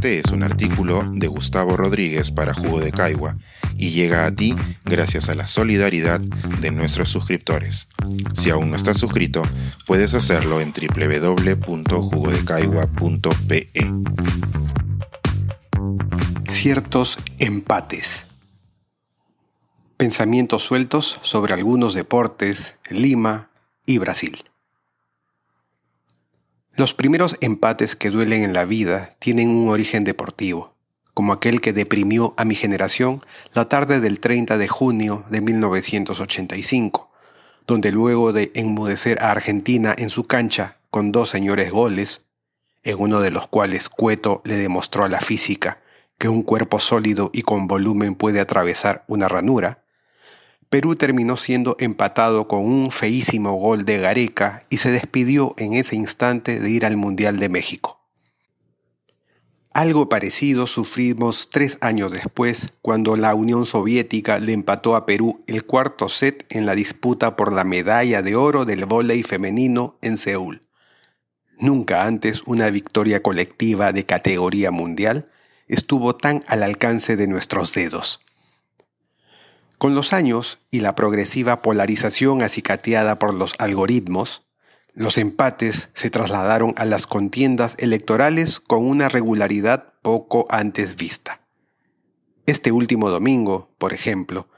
Este es un artículo de Gustavo Rodríguez para Jugo de Caigua y llega a ti gracias a la solidaridad de nuestros suscriptores. Si aún no estás suscrito, puedes hacerlo en www.jugodecaigua.pe. Ciertos empates. Pensamientos sueltos sobre algunos deportes, Lima y Brasil. Los primeros empates que duelen en la vida tienen un origen deportivo, como aquel que deprimió a mi generación la tarde del 30 de junio de 1985, donde luego de enmudecer a Argentina en su cancha con dos señores goles, en uno de los cuales Cueto le demostró a la física que un cuerpo sólido y con volumen puede atravesar una ranura, Perú terminó siendo empatado con un feísimo gol de Gareca y se despidió en ese instante de ir al Mundial de México. Algo parecido sufrimos tres años después, cuando la Unión Soviética le empató a Perú el cuarto set en la disputa por la medalla de oro del vóley femenino en Seúl. Nunca antes una victoria colectiva de categoría mundial estuvo tan al alcance de nuestros dedos. Con los años y la progresiva polarización acicateada por los algoritmos, los empates se trasladaron a las contiendas electorales con una regularidad poco antes vista. Este último domingo, por ejemplo,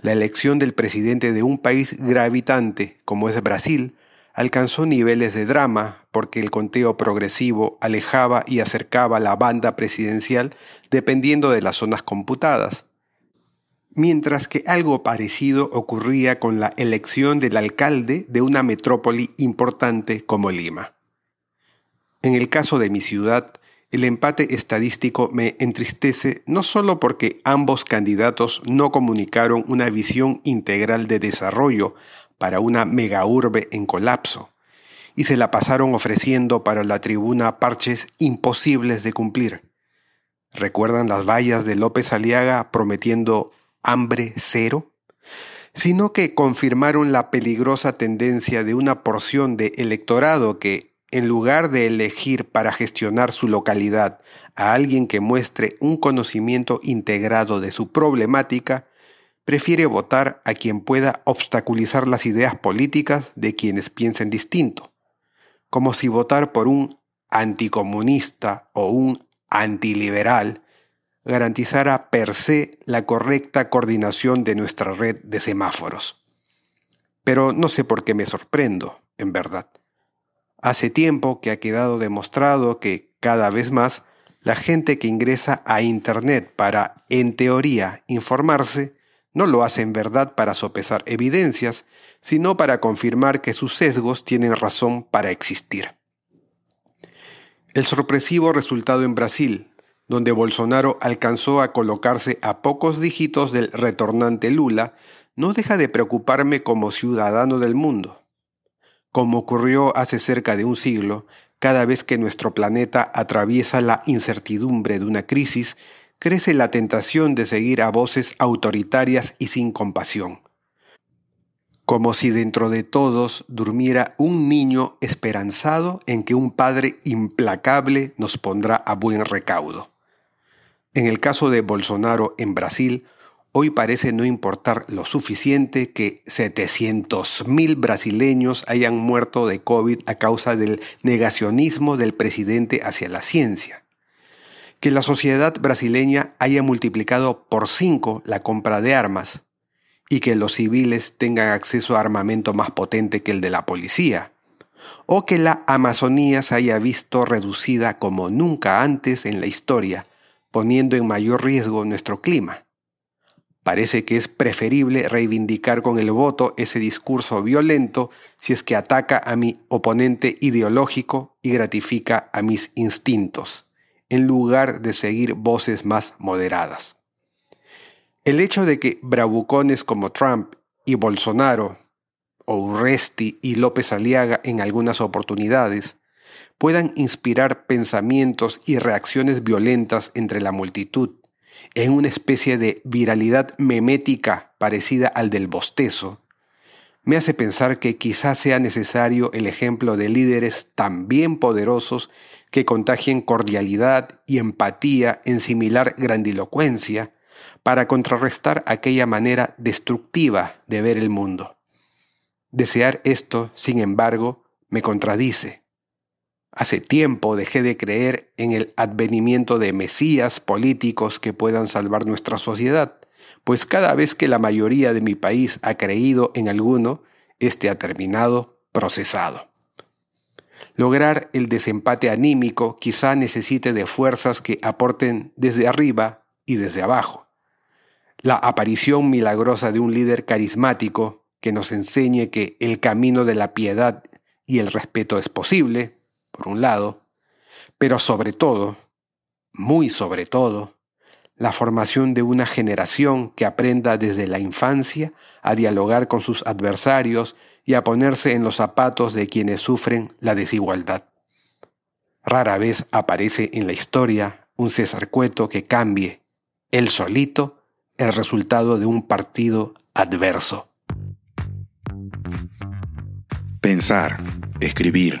la elección del presidente de un país gravitante como es Brasil alcanzó niveles de drama porque el conteo progresivo alejaba y acercaba la banda presidencial dependiendo de las zonas computadas mientras que algo parecido ocurría con la elección del alcalde de una metrópoli importante como Lima. En el caso de mi ciudad, el empate estadístico me entristece no solo porque ambos candidatos no comunicaron una visión integral de desarrollo para una megaurbe en colapso, y se la pasaron ofreciendo para la tribuna parches imposibles de cumplir. ¿Recuerdan las vallas de López Aliaga prometiendo hambre cero, sino que confirmaron la peligrosa tendencia de una porción de electorado que, en lugar de elegir para gestionar su localidad a alguien que muestre un conocimiento integrado de su problemática, prefiere votar a quien pueda obstaculizar las ideas políticas de quienes piensen distinto, como si votar por un anticomunista o un antiliberal garantizara per se la correcta coordinación de nuestra red de semáforos. Pero no sé por qué me sorprendo, en verdad. Hace tiempo que ha quedado demostrado que, cada vez más, la gente que ingresa a Internet para, en teoría, informarse, no lo hace en verdad para sopesar evidencias, sino para confirmar que sus sesgos tienen razón para existir. El sorpresivo resultado en Brasil, donde Bolsonaro alcanzó a colocarse a pocos dígitos del retornante Lula, no deja de preocuparme como ciudadano del mundo. Como ocurrió hace cerca de un siglo, cada vez que nuestro planeta atraviesa la incertidumbre de una crisis, crece la tentación de seguir a voces autoritarias y sin compasión. Como si dentro de todos durmiera un niño esperanzado en que un padre implacable nos pondrá a buen recaudo. En el caso de Bolsonaro en Brasil, hoy parece no importar lo suficiente que 700.000 brasileños hayan muerto de COVID a causa del negacionismo del presidente hacia la ciencia. Que la sociedad brasileña haya multiplicado por cinco la compra de armas y que los civiles tengan acceso a armamento más potente que el de la policía. O que la Amazonía se haya visto reducida como nunca antes en la historia poniendo en mayor riesgo nuestro clima. Parece que es preferible reivindicar con el voto ese discurso violento si es que ataca a mi oponente ideológico y gratifica a mis instintos, en lugar de seguir voces más moderadas. El hecho de que bravucones como Trump y Bolsonaro, o y López Aliaga en algunas oportunidades, puedan inspirar pensamientos y reacciones violentas entre la multitud, en una especie de viralidad memética parecida al del bostezo, me hace pensar que quizás sea necesario el ejemplo de líderes también poderosos que contagien cordialidad y empatía en similar grandilocuencia para contrarrestar aquella manera destructiva de ver el mundo. Desear esto, sin embargo, me contradice. Hace tiempo dejé de creer en el advenimiento de mesías políticos que puedan salvar nuestra sociedad pues cada vez que la mayoría de mi país ha creído en alguno, éste ha terminado procesado. Lograr el desempate anímico quizá necesite de fuerzas que aporten desde arriba y desde abajo. La aparición milagrosa de un líder carismático que nos enseñe que el camino de la piedad y el respeto es posible, por un lado, pero sobre todo, muy sobre todo, la formación de una generación que aprenda desde la infancia a dialogar con sus adversarios y a ponerse en los zapatos de quienes sufren la desigualdad. Rara vez aparece en la historia un César Cueto que cambie, él solito, el resultado de un partido adverso. Pensar, escribir,